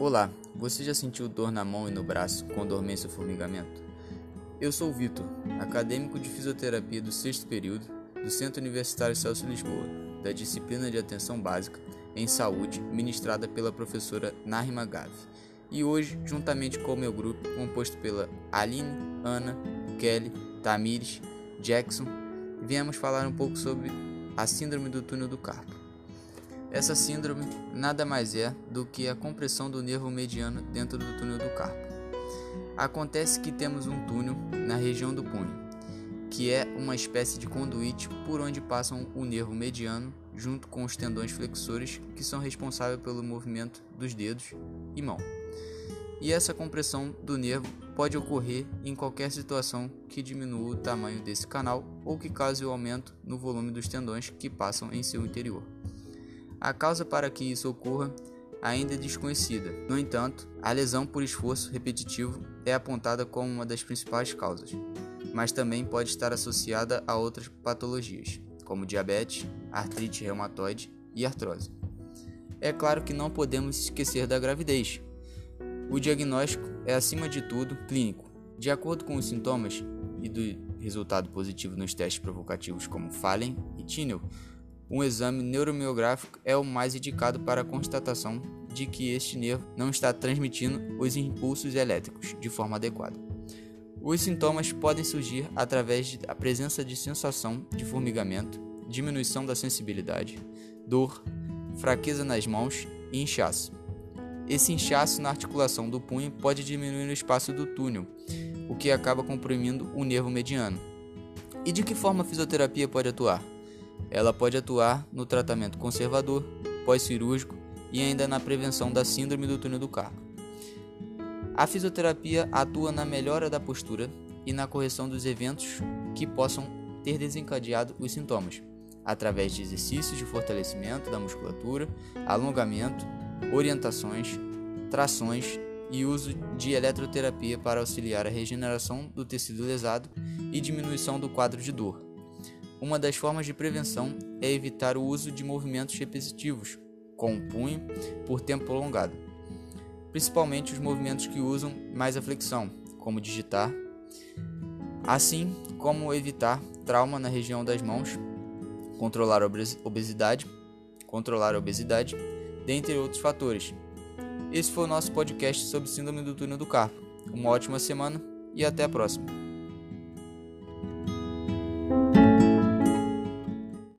Olá, você já sentiu dor na mão e no braço com dormência ou formigamento? Eu sou o Vitor, acadêmico de fisioterapia do sexto período do Centro Universitário Celso Lisboa, da disciplina de atenção básica em saúde, ministrada pela professora Narima Gavi. E hoje, juntamente com o meu grupo, composto pela Aline, Ana, Kelly, Tamires, Jackson, viemos falar um pouco sobre a síndrome do túnel do carpo. Essa síndrome nada mais é do que a compressão do nervo mediano dentro do túnel do carpo. Acontece que temos um túnel na região do punho, que é uma espécie de conduíte por onde passam o nervo mediano junto com os tendões flexores que são responsáveis pelo movimento dos dedos e mão. E essa compressão do nervo pode ocorrer em qualquer situação que diminua o tamanho desse canal ou que cause o aumento no volume dos tendões que passam em seu interior. A causa para que isso ocorra ainda é desconhecida. No entanto, a lesão por esforço repetitivo é apontada como uma das principais causas, mas também pode estar associada a outras patologias, como diabetes, artrite reumatoide e artrose. É claro que não podemos esquecer da gravidez. O diagnóstico é, acima de tudo, clínico. De acordo com os sintomas e do resultado positivo nos testes provocativos como Fallen e Tinel, um exame neuromiográfico é o mais indicado para a constatação de que este nervo não está transmitindo os impulsos elétricos de forma adequada. Os sintomas podem surgir através da presença de sensação de formigamento, diminuição da sensibilidade, dor, fraqueza nas mãos e inchaço. Esse inchaço na articulação do punho pode diminuir o espaço do túnel, o que acaba comprimindo o nervo mediano. E de que forma a fisioterapia pode atuar? Ela pode atuar no tratamento conservador, pós-cirúrgico e ainda na prevenção da síndrome do túnel do carpo. A fisioterapia atua na melhora da postura e na correção dos eventos que possam ter desencadeado os sintomas, através de exercícios de fortalecimento da musculatura, alongamento, orientações, trações e uso de eletroterapia para auxiliar a regeneração do tecido lesado e diminuição do quadro de dor. Uma das formas de prevenção é evitar o uso de movimentos repetitivos com o punho por tempo prolongado, principalmente os movimentos que usam mais a flexão, como digitar, assim como evitar trauma na região das mãos, controlar a obesidade, controlar a obesidade, dentre outros fatores. Esse foi o nosso podcast sobre síndrome do túnel do carpo. Uma ótima semana e até a próxima.